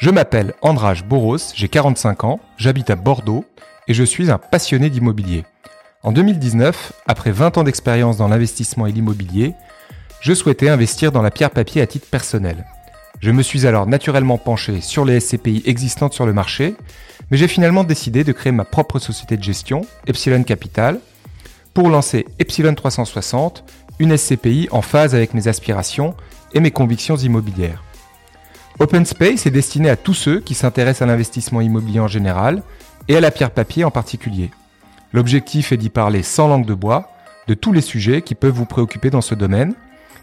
Je m'appelle Andrage Boros, j'ai 45 ans, j'habite à Bordeaux et je suis un passionné d'immobilier. En 2019, après 20 ans d'expérience dans l'investissement et l'immobilier, je souhaitais investir dans la pierre papier à titre personnel. Je me suis alors naturellement penché sur les SCPI existantes sur le marché, mais j'ai finalement décidé de créer ma propre société de gestion, Epsilon Capital, pour lancer Epsilon 360, une SCPI en phase avec mes aspirations et mes convictions immobilières. Open Space est destiné à tous ceux qui s'intéressent à l'investissement immobilier en général et à la pierre papier en particulier. L'objectif est d'y parler sans langue de bois de tous les sujets qui peuvent vous préoccuper dans ce domaine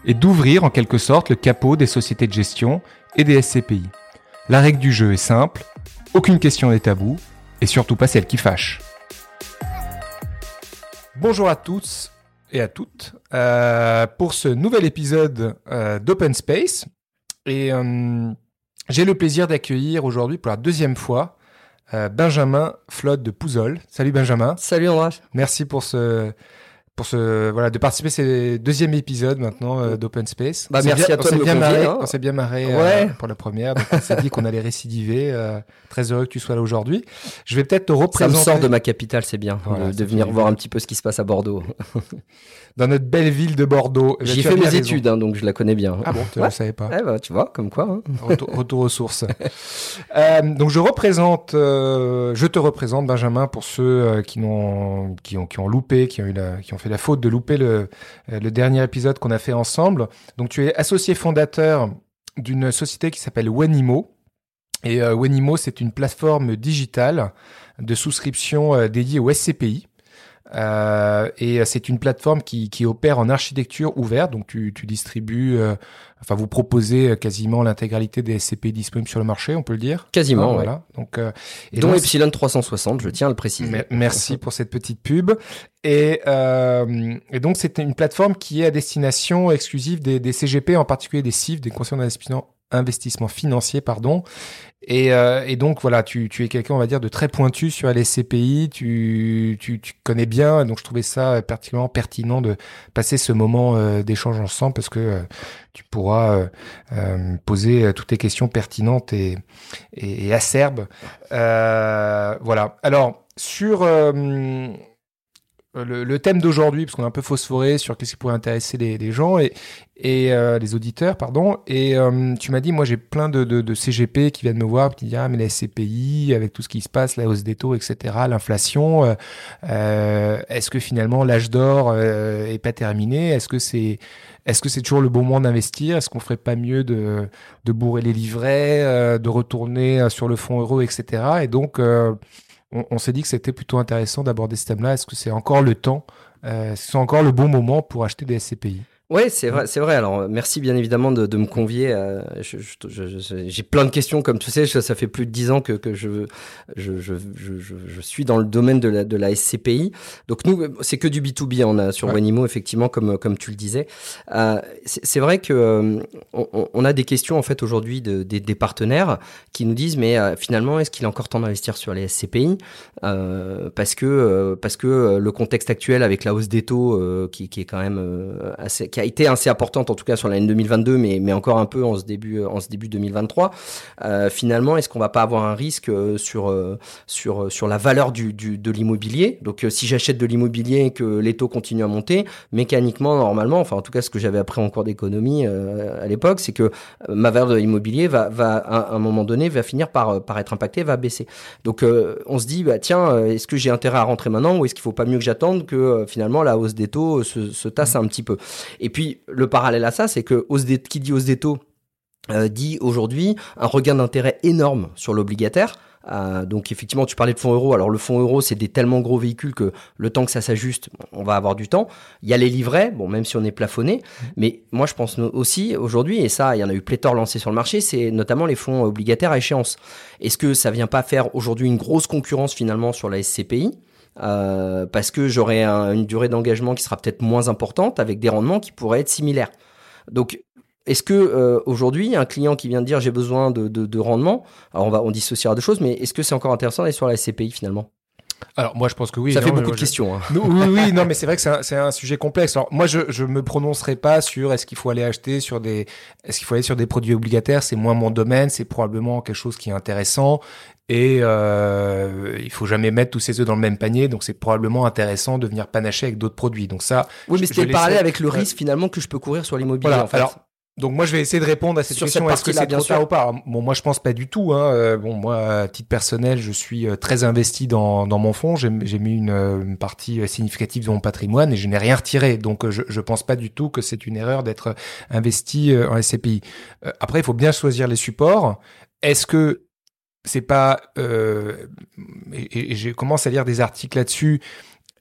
et d'ouvrir en quelque sorte le capot des sociétés de gestion et des SCPI. La règle du jeu est simple, aucune question n'est tabou et surtout pas celle qui fâche. Bonjour à tous et à toutes euh, pour ce nouvel épisode euh, d'Open Space. Et euh, j'ai le plaisir d'accueillir aujourd'hui pour la deuxième fois euh, Benjamin Flotte de Pouzol. Salut Benjamin. Salut André. Merci pour ce pour ce voilà de participer à ce deuxième épisode maintenant euh, d'Open Space. Bah, merci bien- à toi on de s'est bien marré, hein. on s'est bien marré euh, pour la première. Donc on s'est dit qu'on allait récidiver. euh, très heureux que tu sois là aujourd'hui. Je vais peut-être te Ça me représenter sort de ma capitale, c'est bien Voilà, de, venir voir un petit peu ce qui se passe à Bordeaux. dans notre belle ville de Bordeaux. J'y bien mes raison. études, hein, donc je la connais bien. Ah bon, tu ne Ouais. le savais pas. Eh ben, tu vois, comme quoi. hein. Retour, retour aux sources. Euh, donc je représente, je te représente Benjamin pour ceux qui n'ont, qui ont, qui ont loupé, qui ont eu la, qui ont fait la faute de louper le, euh, le dernier épisode qu'on a fait ensemble. Donc tu es associé fondateur d'une société qui s'appelle Wenimo. Et euh, Wenimo, c'est une plateforme digitale de souscription euh, dédiée au SCPI. Euh, et euh, c'est une plateforme qui, qui opère en architecture ouverte, donc tu, tu distribues, euh, enfin vous proposez euh, quasiment l'intégralité des SCPI disponibles sur le marché, on peut le dire. Quasiment, Ah, ouais. voilà. Donc, euh, et Dont Epsilon 360, je tiens à le préciser. Mer- Merci pour cette petite pub. Et, euh, et donc, c'est une plateforme qui est à destination exclusive des, des CGP, en particulier des CIF, des conseils d'investissement investissement financier, pardon. Et, euh, et donc, voilà, tu, tu es quelqu'un, on va dire, de très pointu sur les SCPI. Tu, tu, tu connais bien. Donc, je trouvais ça particulièrement pertinent de passer ce moment euh, d'échange ensemble parce que euh, tu pourras euh, poser toutes tes questions pertinentes et, et, et acerbes. Voilà. Alors, sur le, le thème d'aujourd'hui, parce qu'on a un peu phosphoré sur qu'est-ce qui pourrait intéresser les, les gens et, et euh, les auditeurs, pardon. Et euh, tu m'as dit, moi j'ai plein de, de, de CGP qui viennent me voir, qui disent ah mais la SCPI avec tout ce qui se passe, la hausse des taux, etc., l'inflation. euh, euh, Est-ce que finalement l'âge d'or euh, est pas terminé? Est-ce que c'est est-ce que c'est toujours le bon moment d'investir? Est-ce qu'on ferait pas mieux de, de bourrer les livrets, euh, de retourner euh, sur le fonds euro, etc. Et donc euh, on, s'est dit que c'était plutôt intéressant d'aborder ce thème-là. Est-ce que c'est encore le temps euh, Est-ce que c'est encore le bon moment pour acheter des SCPI Ouais, c'est vrai, c'est vrai. Alors, euh, merci bien évidemment de, de me convier. euh, je- je- J'ai plein de questions, comme tu sais. Ça, ça fait plus de dix ans que, que je, je, je, je, suis dans le domaine de la, de la SCPI. Donc nous, euh, c'est que du B2B. On a sur Ouais. Wenimo, effectivement, comme, comme tu le disais. Euh, c'est vrai que euh, on, on a des questions en fait aujourd'hui de, des, des partenaires qui nous disent, mais euh, finalement, est-ce qu'il est encore temps d'investir sur les SCPI Euh, Parce que euh, parce que euh, le contexte actuel avec la hausse des taux euh, qui, qui est quand même euh, assez, qui a été assez importante en tout cas sur l'année 2022, mais mais encore un peu en ce début en ce début 2023. Euh, finalement, est-ce qu'on va pas avoir un risque euh, sur euh, sur sur la valeur du, du de l'immobilier? Donc, euh, si j'achète de l'immobilier et que les taux continuent à monter, mécaniquement, normalement, enfin en tout cas ce que j'avais appris en cours d'économie euh, à l'époque, c'est que euh, ma valeur de l'immobilier va va à un moment donné va finir par euh, par être impactée, va baisser. Donc euh, on se dit bah tiens, euh, est-ce que j'ai intérêt à rentrer maintenant ou est-ce qu'il faut pas mieux que j'attende que euh, finalement la hausse des taux euh, se, se tasse un petit peu? Et puis le parallèle à ça, c'est que qui dit hausse des taux euh, dit aujourd'hui un regain d'intérêt énorme sur l'obligataire. Euh, donc effectivement, tu parlais de fonds euros. Alors le fonds euro, c'est des tellement gros véhicules que le temps que ça s'ajuste, on va avoir du temps. Il y a les livrets, bon même si on est plafonné, mais moi je pense aussi aujourd'hui, et ça il y en a eu pléthore lancé sur le marché, c'est notamment les fonds obligataires à échéance. Est-ce que ça vient pas faire aujourd'hui une grosse concurrence finalement sur la SCPI euh, parce que j'aurai un- une durée d'engagement qui sera peut-être moins importante avec des rendements qui pourraient être similaires. Donc est-ce que euh, aujourd'hui, un client qui vient de dire j'ai besoin de, de, de rendement, alors on va on dissociera deux choses, mais est-ce que c'est encore intéressant d'aller sur la SCPI finalement? Alors moi je pense que oui. Ça non, fait beaucoup de je- questions. hein. Oui, oui, oui, non, mais c'est vrai que c'est un, c'est un sujet complexe. Alors moi, je je me prononcerai pas sur est-ce qu'il faut aller acheter sur des est-ce qu'il faut aller sur des produits obligataires. C'est moins mon domaine. C'est probablement quelque chose qui est intéressant et euh, il faut jamais mettre tous ses œufs dans le même panier. Donc c'est probablement intéressant de venir panacher avec d'autres produits. Donc ça. Oui, mais c'était parallèle avec le risque finalement que je peux courir sur l'immobilier. Voilà. en fait. Alors, donc moi je vais essayer de répondre à cette Sur question. Est-ce que c'est bien trop sûr. tard ou pas? Bon, moi je pense pas du tout. Hein. Euh, Bon, moi à titre personnel, je suis euh, très investi dans, dans mon fonds. J'ai mis une, euh, une partie significative de mon patrimoine et je n'ai rien retiré. Donc je je pense pas du tout que c'est une erreur d'être investi en SCPI. Après, il faut bien choisir les supports. Est-ce que c'est pas euh, et, je commence à lire des articles là-dessus.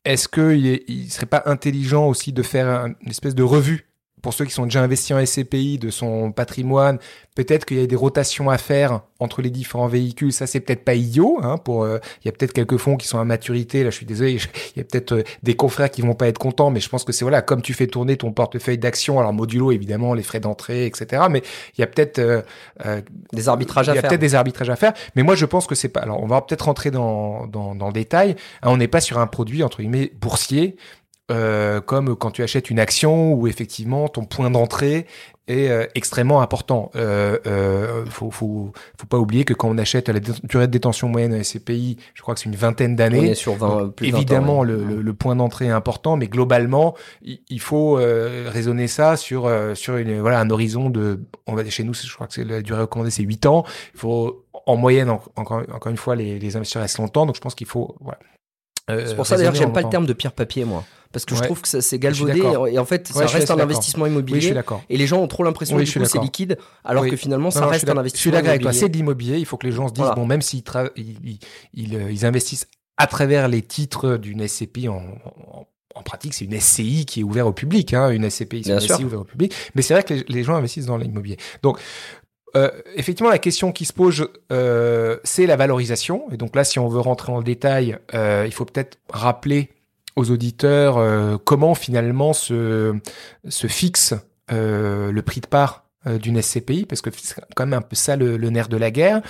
Est-ce qu'il il serait pas intelligent aussi de faire un- une espèce de revue pour ceux qui sont déjà investis en SCPI de son patrimoine Peut-être qu'il y a des rotations à faire entre les différents véhicules. Ça, c'est peut-être pas idiot. Hein, pour, euh, il y a peut-être quelques fonds qui sont à maturité. Là, je suis désolé. je- Il y a peut-être euh, des confrères qui vont pas être contents, mais je pense que c'est voilà, comme tu fais tourner ton portefeuille d'actions, alors modulo évidemment les frais d'entrée, etc. Mais il y a peut-être euh, Des arbitrages il à y a faire. peut-être des arbitrages à faire, mais moi je pense que c'est pas. Alors on va peut-être rentrer dans, dans, dans le détail. Hein, on n'est pas sur un produit entre guillemets boursier, euh, comme quand tu achètes une action où effectivement ton point d'entrée est euh, extrêmement important. Euh, euh, faut, faut, faut pas oublier que quand on achète la durée de détention moyenne à SCPI, je crois que c'est une vingtaine d'années. est sur 20, plus de 20 ans, Évidemment, le, le, le point d'entrée est important, mais globalement, il, il faut euh, raisonner ça sur euh, sur une, voilà un horizon de, on va chez nous, je crois que c'est la durée recommandée, c'est 8 ans. Il faut en moyenne, en- encore encore une fois, les, les investisseurs restent longtemps, donc je pense qu'il faut. Voilà. Euh, C'est pour ça d'ailleurs que j'aime pas le terme de pierre papier moi, parce que je trouve que ça- c'est galvaudé et en fait ça Ouais, reste un investissement Oui, je immobilier suis d'accord. et les gens ont trop l'impression Oui, que c'est liquide alors Oui. que finalement ça Non, reste un investissement Je suis d'accord avec toi. immobilier. C'est de l'immobilier. Il faut que les gens se disent Voilà. bon, même s'ils ils, ils, ils, euh, ils investissent à travers les titres d'une SCPI en, en, en pratique, c'est une SCI qui est ouverte au public. Hein, une SCPI, c'est une. SCI ouverte au public. Mais c'est vrai que les, les gens investissent dans l'immobilier. Donc euh, effectivement, la question qui se pose, euh, c'est la valorisation. Et donc là, si on veut rentrer en détail, euh, il faut peut-être rappeler aux auditeurs comment finalement se, fixe le prix de part d'une SCPI, parce que c'est quand même un peu ça le, le nerf de la guerre.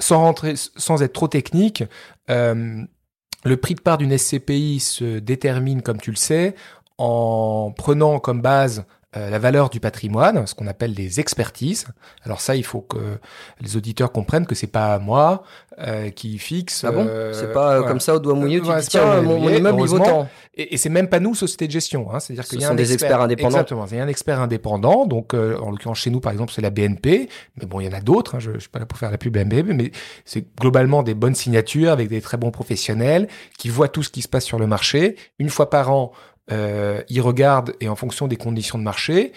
Sans rentrer, sans être trop technique, le prix de part d'une SCPI se détermine, comme tu le sais, en prenant comme base euh, la valeur du patrimoine, ce qu'on appelle des expertises. Alors ça, il faut que les auditeurs comprennent que c'est pas moi euh, qui fixe. Ah bon? euh, C'est pas euh, voilà. comme ça au doigt mouillé, tu Ouais, dis tiens, mon, mouillé, immeuble il vaut tant. Et, et c'est même pas nous, société de gestion. Hein. C'est-à-dire Ce qu'il y a sont un des expert- experts indépendants. Exactement. Il y a un expert indépendant. Donc, euh, en l'occurrence, chez nous, par exemple, c'est la BNP. Mais bon, il y en a d'autres. Hein. Je, je suis pas là pour faire la pub BNP, mais c'est globalement des bonnes signatures avec des très bons professionnels qui voient tout ce qui se passe sur le marché. Une fois par an, euh, ils regardent et en fonction des conditions de marché,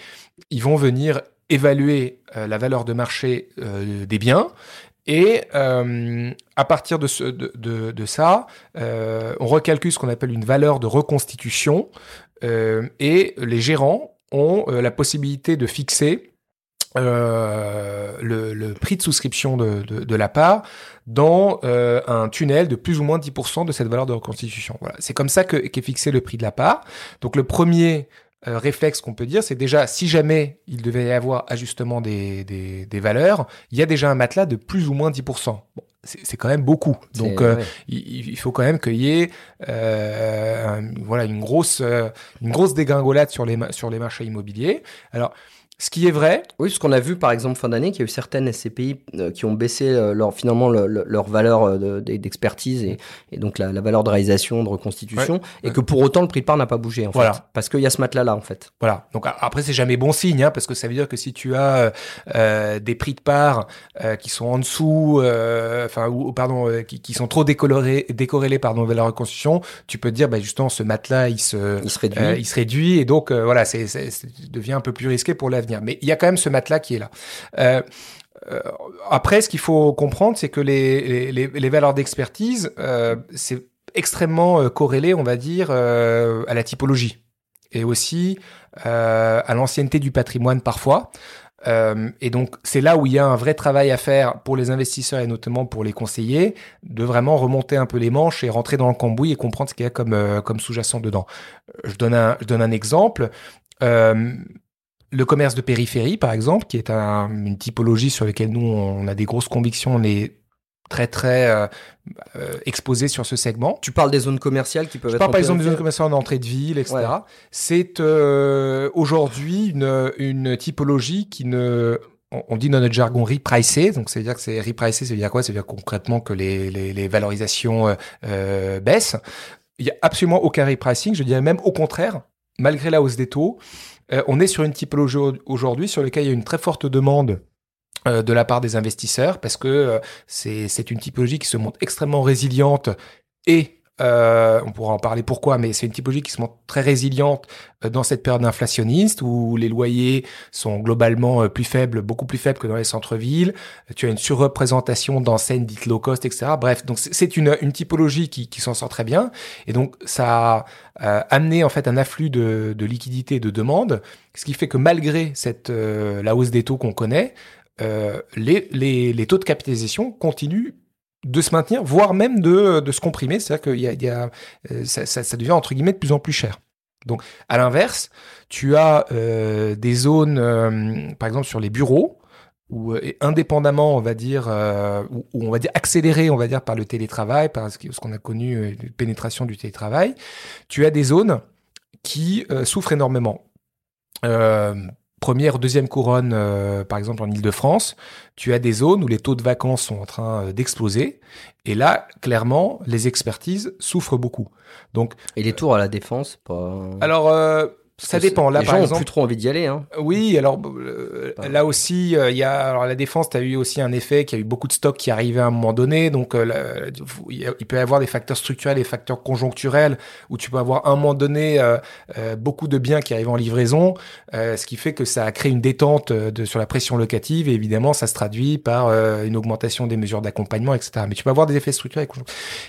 ils vont venir évaluer euh, la valeur de marché euh, des biens. Et euh, à partir de, ce, de, de, de ça, on recalcule ce qu'on appelle une valeur de reconstitution. Et les gérants ont la possibilité de fixer euh, le, le prix de souscription de, de, de la part dans euh, un tunnel de plus ou moins 10% de cette valeur de reconstitution. Voilà. C'est comme ça que- qu'est fixé le prix de la part. Donc le premier euh, réflexe qu'on peut dire, c'est déjà si jamais il devait y avoir ajustement des, des, des valeurs, il y a déjà un matelas de plus ou moins 10%. Bon, c'est c'est quand même beaucoup. Donc C'est- euh, ouais. il, il faut quand même qu'il y ait euh, un- voilà une grosse une grosse dégringolade sur les sur les marchés immobiliers. Alors ce qui est vrai, Oui, parce qu'on a vu par exemple fin d'année qu'il y a eu certaines SCPI euh, qui ont baissé euh, leur, finalement le- le- leur valeur euh, de- de- d'expertise et, et donc la, la valeur de réalisation, de reconstitution, et ouais. que pour autant le prix de part n'a pas bougé en Voilà. fait, parce qu'il y a ce matelas là en fait. Voilà. Donc après c'est jamais bon signe, hein, parce que ça veut dire que si tu as des prix de part qui sont en dessous, enfin ou pardon, qui, qui sont trop décolorés, décorrélés pardon de la reconstruction, tu peux te dire bah justement ce matelas il se Il se réduit. il se réduit et donc voilà c'est- devient un peu plus risqué pour l'avenir. Mais il y a quand même ce matelas qui est là. Euh, euh, après, ce qu'il faut comprendre, c'est que les, les, valeurs d'expertise, euh, c'est extrêmement corrélé, on va dire, à la typologie et aussi à l'ancienneté du patrimoine parfois. Et donc, c'est là où il y a un vrai travail à faire pour les investisseurs et notamment pour les conseillers, de vraiment remonter un peu les manches et rentrer dans le cambouis et comprendre ce qu'il y a comme, comme sous-jacent dedans. Je donne un, je donne un exemple. Le commerce de périphérie, par exemple, qui est un- une typologie sur laquelle nous, on a des grosses convictions, on est très très euh, euh, exposés sur ce segment. Tu parles des zones commerciales qui peuvent Je être. parle par exemple des zones commerciales en entrée de ville, etc. Ouais. C'est euh, aujourd'hui une, une typologie qui ne on dit dans notre jargon repricé, donc c'est à dire que c'est repricé, ça veut dire quoi? Ça veut dire concrètement que les, les, les valorisations euh, baissent. Il y a absolument aucun repricing, je dirais même au contraire, malgré la hausse des taux, euh, on est sur une typologie au- aujourd'hui sur laquelle il y a une très forte demande euh, de la part des investisseurs parce que euh, c'est une typologie qui se montre extrêmement résiliente et euh, on pourra en parler pourquoi, mais c'est une typologie qui se montre très résiliente euh, dans cette période inflationniste où les loyers sont globalement euh, plus faibles, beaucoup plus faibles que dans les centres-villes. Tu as une surreprésentation d'enseignes dites low cost, etc. Bref, donc c'est- c'est une, une typologie qui, qui s'en sort très bien. Et donc ça a euh, amené en fait un afflux de, de liquidités et de demandes, ce qui fait que malgré cette euh, la hausse des taux qu'on connaît, euh, les, les, les taux de capitalisation continuent de se maintenir, voire même de, de se comprimer. C'est-à-dire qu'il y a, euh, ça, ça, devient entre guillemets de plus en plus cher. Donc, à l'inverse, tu as euh, des zones, euh, par exemple sur les bureaux, et indépendamment, on va dire, où on va dire accéléré, on va dire par le télétravail, par ce qu'on a connu, de pénétration du télétravail, tu as des zones qui souffrent énormément. Euh, première, deuxième couronne, euh, par exemple en Ile-de-France, tu as des zones où les taux de vacances sont en train euh, d'exploser. Et là, clairement, les expertises souffrent beaucoup. Donc, Et les tours à la défense, pas. alors, euh, ça dépend. Là, les par gens ont plus trop envie d'y aller. Hein. oui, alors euh, là aussi, euh, il y a alors la défense, tu as eu aussi un effet qu'il y a eu beaucoup de stocks qui arrivaient à un moment donné, donc euh, là, il peut y avoir des facteurs structurels et des facteurs conjoncturels où tu peux avoir à un moment donné beaucoup de biens qui arrivent en livraison, euh, ce qui fait que ça a créé une détente de, sur la pression locative et évidemment ça se traduit par une augmentation des mesures d'accompagnement, etc. Mais tu peux avoir des effets structurels.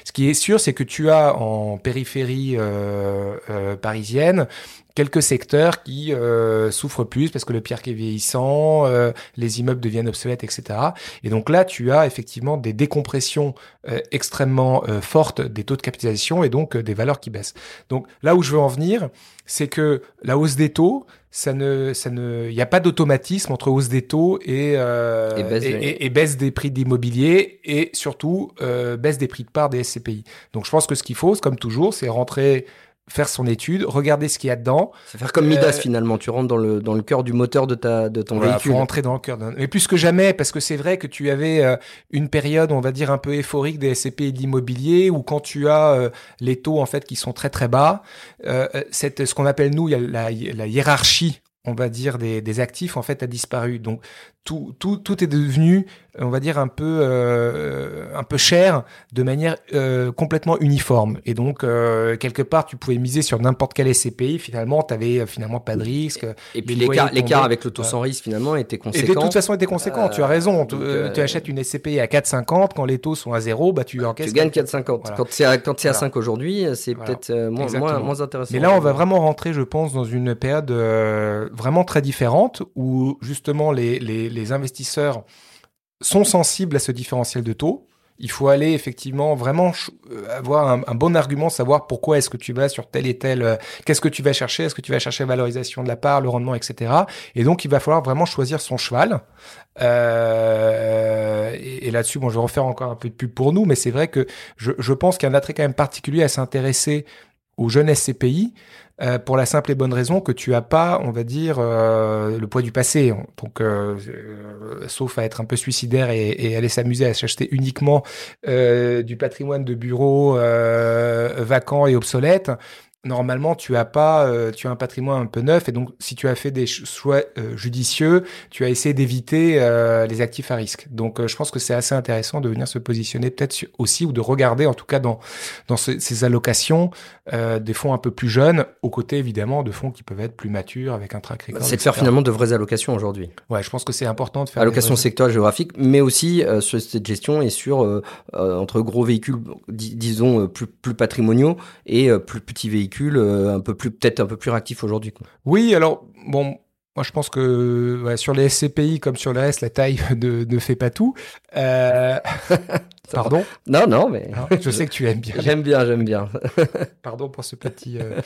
Ce qui est sûr, c'est que tu as en périphérie euh, euh, parisienne quelques secteurs qui euh, souffrent plus parce que le pierre qui est vieillissant, euh, les immeubles deviennent obsolètes, etc. Et donc là, tu as effectivement des décompressions euh, extrêmement euh, fortes des taux de capitalisation et donc des valeurs qui baissent. Donc là où je veux en venir, c'est que la hausse des taux, ça ne, ça ne, il n'y a pas d'automatisme entre hausse des taux et, euh, Et baisse et, des- et- et baisse des prix de l'immobilier et surtout euh, baisse des prix de part des SCPI. Donc je pense que ce qu'il faut, comme toujours, c'est rentrer faire son étude, regarder ce qu'il y a dedans. C'est faire comme Midas Euh, finalement. Tu rentres dans le, dans le cœur du moteur de, ta, de ton Voilà, véhicule. faut rentrer dans le cœur d'un. Mais plus que jamais, parce que c'est vrai que tu avais euh, une période, on va dire un peu euphorique des SCP et de l'immobilier, où quand tu as euh, les taux en fait qui sont très très bas, cette, ce qu'on appelle nous la, la hiérarchie, on va dire des, des actifs en fait a disparu. Donc tout tout tout est devenu, on va dire un peu euh, un peu cher de manière euh, complètement uniforme. Et donc euh, quelque part tu pouvais miser sur n'importe quel SCPI, finalement tu avais finalement pas de risque. Et puis l'écart, l'écart avec le taux sans risque finalement était Et conséquent. de toute façon, était conséquent. tu as Euh, raison. Tu, euh, euh, tu achètes une SCPI à 4,50 quand les taux sont à zéro, bah tu encaisses. tu gagnes 4,50. Voilà. Quand c'est à, quand c'est à Voilà. 5 aujourd'hui, c'est Voilà. peut-être euh, moins, moins, moins intéressant. Mais là, on va vraiment rentrer, je pense, dans une période euh, vraiment très différente où justement les, les, les investisseurs sont sensibles à ce différentiel de taux. Il faut aller effectivement vraiment euh, avoir un, bon argument, savoir pourquoi est-ce que tu vas sur tel et tel, euh, qu'est-ce que tu vas chercher, est-ce que tu vas chercher la valorisation de la part, le rendement, etc. Et donc il va falloir vraiment choisir son cheval. Euh, et, et là-dessus, bon, je vais refaire encore un peu de pub pour nous, mais c'est vrai que je, je pense qu'il y a un attrait quand même particulier à s'intéresser aux jeunes SCPI euh, pour la simple et bonne raison que tu as pas, on va dire, euh, le poids du passé. Donc, euh, sauf à être un peu suicidaire et, et aller s'amuser à s'acheter uniquement du patrimoine de bureaux vacants et obsolètes. Normalement, tu as pas, euh, tu as un patrimoine un peu neuf et donc si tu as fait des ch- choix euh, judicieux, tu as essayé d'éviter euh, les actifs à risque. Donc, je pense que c'est assez intéressant de venir se positionner peut-être aussi ou de regarder, en tout cas dans dans ce- ces allocations, des fonds un peu plus jeunes, aux côtés évidemment de fonds qui peuvent être plus matures avec un track record. C'est de faire finalement de vraies allocations aujourd'hui. Ouais, je pense que c'est important de faire. Allocation des- sectorielle géographique, mais aussi sur cette gestion et sur entre gros véhicules, dis- disons plus, plus patrimoniaux et plus petits véhicules, euh, un peu plus peut-être un peu plus réactifs aujourd'hui. Oui, alors bon, moi, je pense que sur les SCPI, comme sur le reste, la taille ne, fait pas tout. Euh... Pardon? Non, non, mais. je sais que tu aimes bien. J'aime bien, j'aime bien. Pardon pour ce petit. Euh...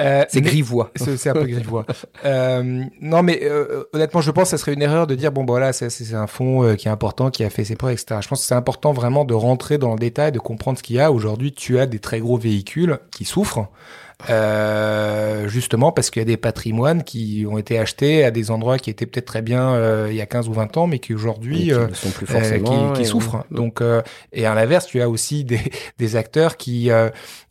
euh c'est grivois. C'est un peu grivois. non, mais honnêtement, je pense que ça serait une erreur de dire bon, bah, voilà, c'est un fonds qui est important, qui a fait ses preuves, etc. Je pense que c'est important vraiment de rentrer dans le détail, de comprendre ce qu'il y a. Aujourd'hui, tu as des très gros véhicules qui souffrent. Euh, justement parce qu'il y a des patrimoines qui ont été achetés à des endroits qui étaient peut-être très bien euh, il y a 15 ou 20 ans, mais qui aujourd'hui euh, sont plus forcément qui, qui souffrent. Donc et à l'inverse, tu as aussi des, des acteurs qui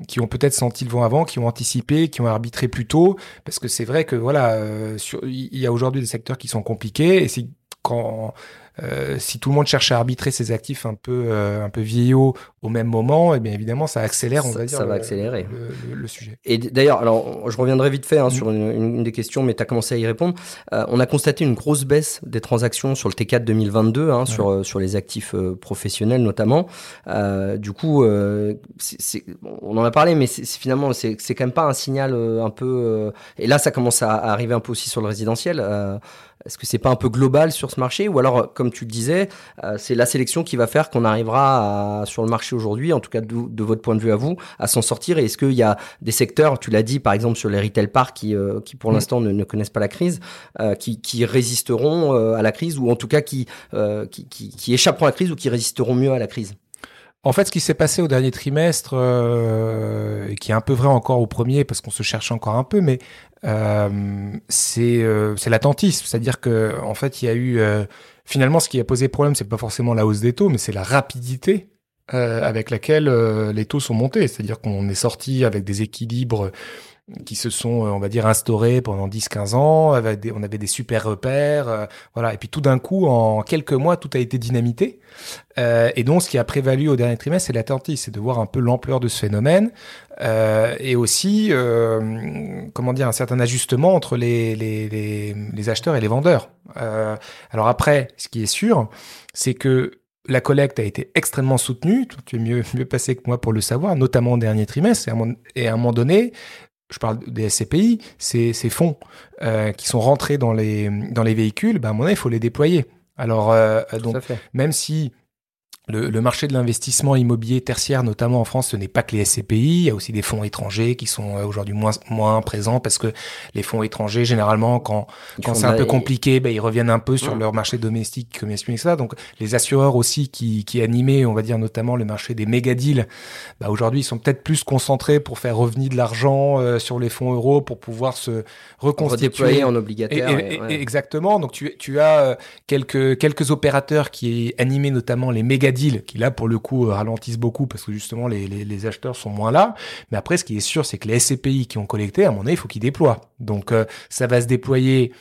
qui ont peut-être senti le vent avant, qui ont anticipé, qui ont arbitré plus tôt, parce que c'est vrai que voilà, il y a aujourd'hui des secteurs qui sont compliqués et c'est quand euh, si tout le monde cherche à arbitrer ses actifs un peu euh, un peu vieillots au même moment, et eh bien évidemment ça accélère, on va dire, ça va accélérer le, sujet. Et d'ailleurs, alors je reviendrai vite fait hein, mm. sur une, une, des questions, mais tu as commencé à y répondre. Euh, on a constaté une grosse baisse des transactions sur le T4 2022, hein, sur sur les actifs professionnels notamment. du coup, c'est on en a parlé, mais c'est finalement c'est quand même pas un signal un peu. et là, ça commence à, à, arriver un peu aussi sur le résidentiel. Est-ce que c'est pas un peu global sur ce marché ou alors, comme tu le disais, euh, c'est la sélection qui va faire qu'on arrivera sur le marché aujourd'hui, en tout cas de, votre point de vue à vous, à s'en sortir? Et est-ce qu'il y a des secteurs, tu l'as dit par exemple sur les retail parks qui, euh, qui pour mm. l'instant ne, ne, connaissent pas la crise, euh, qui, qui, résisteront à la crise ou en tout cas qui, qui, qui, qui échapperont à la crise ou qui résisteront mieux à la crise? En fait, ce qui s'est passé au dernier trimestre, euh, qui est un peu vrai encore au premier, parce qu'on se cherche encore un peu, mais euh, c'est euh, l'attentisme, c'est-à-dire que en fait, il y a eu euh, finalement ce qui a posé problème, c'est pas forcément la hausse des taux, mais c'est la rapidité avec laquelle les taux sont montés, c'est-à-dire qu'on est sorti avec des équilibres qui se sont, euh, on va dire, instaurés pendant 10-15 ans. On avait des super repères, euh, voilà. Et puis tout d'un coup, en quelques mois, tout a été dynamité. Euh, et donc, ce qui a prévalu au dernier trimestre, c'est l'attentisme, c'est de voir un peu l'ampleur de ce phénomène et aussi, comment dire, un certain ajustement entre les acheteurs et les vendeurs. alors après, ce qui est sûr, c'est que la collecte a été extrêmement soutenue. Tu es mieux, mieux passé que moi pour le savoir, notamment au dernier trimestre. Et à un moment donné, je parle des SCPI, ces, ces fonds euh, qui sont rentrés dans les, dans les véhicules, ben, à mon avis, il faut les déployer. Alors, euh, donc, même si le, le, marché de l'investissement immobilier tertiaire, notamment en France, ce n'est pas que les SCPI. Il y a aussi des fonds étrangers qui sont euh, aujourd'hui moins, moins présents parce que les fonds étrangers, généralement, quand, quand c'est un peu compliqué, ben, ils reviennent un peu sur leur marché domestique, comme expliqué ça. Donc, les assureurs aussi qui, qui animaient, on va dire, notamment le marché des méga deals, ben, aujourd'hui, ils sont peut-être plus concentrés pour faire revenir de l'argent euh, sur les fonds euros pour pouvoir se reconstituer. Redéployer en obligataire. Exactement. Donc, tu, tu as euh, quelques, quelques opérateurs qui animaient notamment les méga deals qui là pour le coup ralentissent beaucoup parce que justement les acheteurs sont moins là. Mais après, ce qui est sûr, c'est que les SCPI qui ont collecté, à mon avis, il faut qu'ils déploient. Donc euh, ça va se déployer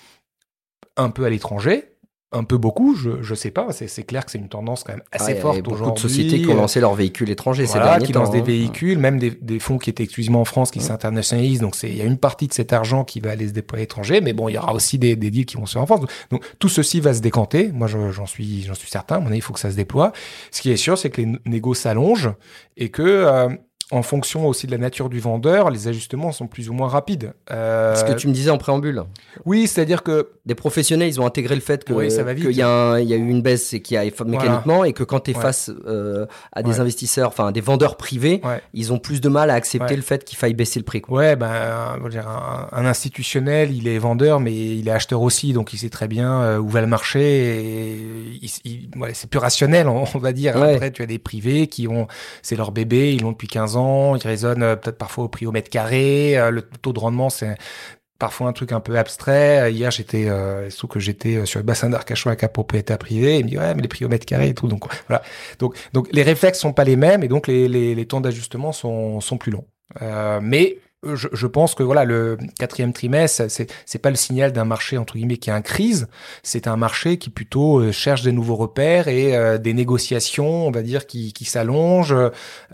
un peu à l'étranger, un peu beaucoup, je, je sais pas. C'est clair que c'est une tendance quand même assez forte aujourd'hui. Beaucoup de sociétés qui ont lancé leurs véhicules étrangers voilà, ces derniers qui temps. lancent des hein. véhicules, même des, des, fonds qui étaient exclusivement en France, qui s'internationalisent. Donc il y a une partie de cet argent qui va aller se déployer étranger, mais bon, il y aura aussi des, des deals qui vont se faire en France. Donc, donc tout ceci va se décanter. Moi, j'en suis, j'en suis certain. À mon avis, il faut que ça se déploie. Ce qui est sûr, c'est que les négos s'allongent et que euh, en fonction aussi de la nature du vendeur, les ajustements sont plus ou moins rapides. Euh... Ce que tu me disais en préambule. Oui, c'est-à-dire que des professionnels, ils ont intégré le fait que oui, qu'il y, a il y a eu une baisse et qu'il y a mécaniquement et que quand tu es ouais. face euh, à des ouais. investisseurs, enfin des vendeurs privés, ouais. ils ont plus de mal à accepter le fait qu'il faille baisser le prix. Quoi. Ouais, ben un, un, institutionnel, il est vendeur, mais il est acheteur aussi, donc il sait très bien euh, où va le marché. C'est plus rationnel, on, on va dire. Après, tu as des privés qui ont, c'est leur bébé, ils l'ont depuis 15 ans il résonne euh, peut-être parfois au prix au mètre carré. Euh, le taux de rendement, c'est parfois un truc un peu abstrait. Hier, j'étais, euh, que j'étais euh, sur le bassin d'Arcachon avec un propriétaire privé. Il me dit ouais, mais les prix au mètre carré et tout. Donc voilà. Donc les réflexes sont pas les mêmes et donc les temps d'ajustement sont plus longs. Euh, mais je, je, pense que voilà le quatrième trimestre, c'est c'est pas le signal d'un marché entre guillemets qui est en crise. C'est un marché qui plutôt euh, cherche des nouveaux repères et euh, des négociations, on va dire, qui, qui s'allongent.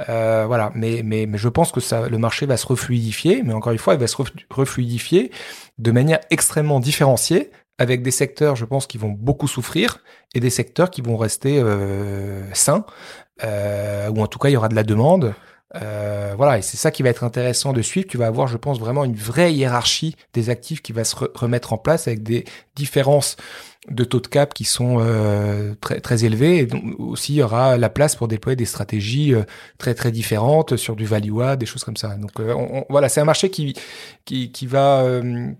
Euh, voilà. Mais, mais mais je pense que ça, le marché va se refluidifier. Mais encore une fois, il va se refluidifier de manière extrêmement différenciée avec des secteurs, je pense, qui vont beaucoup souffrir et des secteurs qui vont rester euh, sains, euh, ou en tout cas, il y aura de la demande. Euh, voilà, et c'est ça qui va être intéressant de suivre. Tu vas avoir, je pense, vraiment une vraie hiérarchie des actifs qui va se remettre en place avec des différences de taux de cap qui sont euh, très très élevés. Et donc aussi il y aura la place pour déployer des stratégies euh, très très différentes sur du value add des choses comme ça. Donc euh, on, voilà c'est un marché qui qui, qui va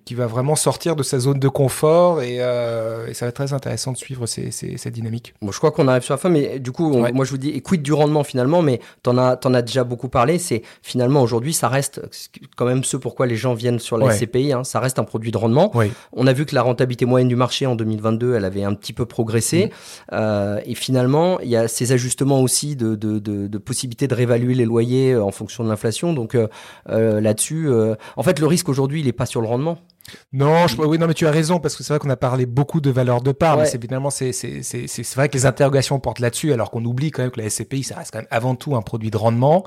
qui va vraiment sortir de sa zone de confort et, et ça va être très intéressant de suivre ces, ces, cette dynamique. Bon je crois qu'on arrive sur la fin mais du coup moi je vous dis écoute du rendement finalement mais t'en as t'en as déjà beaucoup parlé. C'est finalement aujourd'hui ça reste quand même ce pourquoi les gens viennent sur la SCPI hein, ça reste un produit de rendement. On a vu que la rentabilité moyenne du marché en 2022 elle avait un petit peu progressé. Mm. Euh, et finalement, il y a ces ajustements aussi de, de, de, possibilité de réévaluer les loyers euh, en fonction de l'inflation. Donc euh, là-dessus, en fait, le risque aujourd'hui, il n'est pas sur le rendement. Non, je, oui, non, mais tu as raison parce que c'est vrai qu'on a parlé beaucoup de valeur de part, mais c'est finalement c'est c'est c'est vrai que les interrogations portent là-dessus, alors qu'on oublie quand même que la SCPI ça reste quand même avant tout un produit de rendement.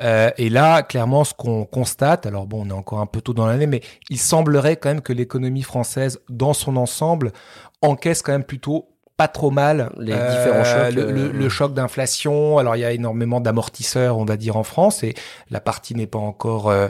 Euh, et là, clairement, ce qu'on constate, alors bon, on est encore un peu tôt dans l'année, mais il semblerait quand même que l'économie française, dans son ensemble, encaisse quand même plutôt pas trop mal les différents chocs, le, le, choc d'inflation. Alors il y a énormément d'amortisseurs, on va dire en France, et la partie n'est pas encore euh,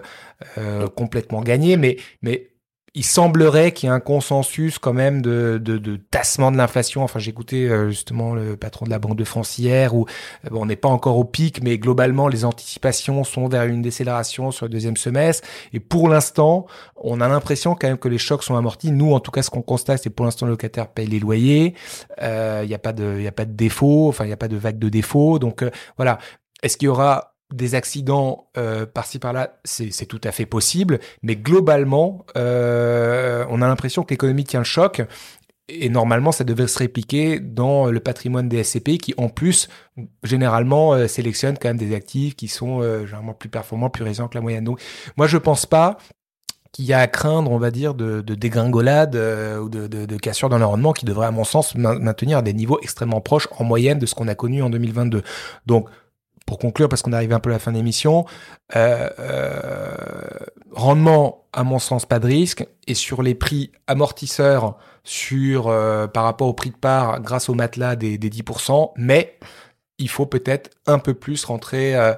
euh, complètement gagnée, mais mais il semblerait qu'il y ait un consensus quand même de, de, tassement de l'inflation. Enfin, j'ai écouté euh, justement le patron de la Banque de France hier, où euh, on n'est pas encore au pic, mais globalement, les anticipations sont vers une décélération sur le deuxième semestre. Et pour l'instant, on a l'impression quand même que les chocs sont amortis. Nous, en tout cas, ce qu'on constate, c'est pour l'instant, le locataire paye les loyers. Euh, il n'y a pas de, il a pas de défaut. Enfin, il n'y a pas de vague de défaut. Donc voilà. Est-ce qu'il y aura des accidents euh, par-ci par-là, c'est tout à fait possible, mais globalement, euh, on a l'impression que l'économie tient le choc. Et normalement, ça devrait se répliquer dans le patrimoine des SCP qui, en plus, généralement, euh, sélectionnent quand même des actifs qui sont généralement plus performants, plus résistants que la moyenne. Donc, moi, je pense pas qu'il y a à craindre, on va dire, de, de dégringolade ou de, cassure dans l'environnement qui devrait, à mon sens, maintenir des niveaux extrêmement proches en moyenne de ce qu'on a connu en 2022. Donc, pour conclure, parce qu'on arrive un peu à la fin de l'émission, euh, euh, rendement, à mon sens, pas de risque. Et sur les prix amortisseurs, sur euh, par rapport au prix de part, grâce au matelas des, des 10%, mais il faut peut-être un peu plus rentrer euh,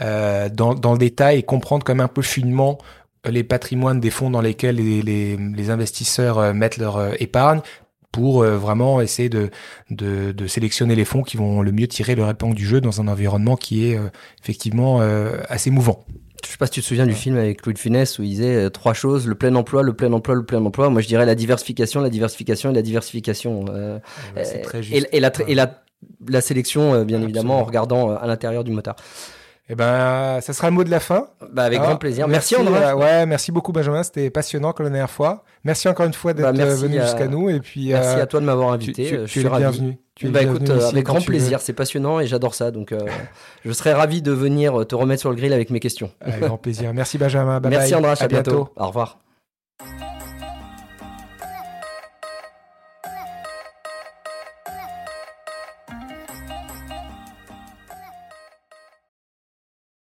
euh, dans, dans, le détail et comprendre comme un peu finement les patrimoines des fonds dans lesquels les, les, les investisseurs mettent leur épargne pour euh, vraiment essayer de, de, de, sélectionner les fonds qui vont le mieux tirer le épingle du jeu dans un environnement qui est euh, effectivement euh, assez mouvant. Je sais pas si tu te souviens du film avec Louis de Funès où il disait trois choses le plein emploi, le plein emploi, le plein emploi. Moi, je dirais la diversification, la diversification et la diversification. c'est très juste. Et, la, et la, la sélection, bien évidemment, en regardant à l'intérieur du motard. Eh ben, ça sera le mot de la fin. Bah, avec grand plaisir. Merci, André. ouais, merci beaucoup Benjamin, c'était passionnant comme la dernière fois. Merci encore une fois d'être bah, venu jusqu'à nous et puis merci euh, à toi de m'avoir invité. Tu, tu, es bienvenu. Tu bah, écoute, avec grand plaisir, c'est passionnant et j'adore ça. Donc, euh, je serais ravi de venir te remettre sur le grill avec mes questions. Avec grand plaisir. Merci Benjamin. Bye merci André, à, bientôt. Au revoir.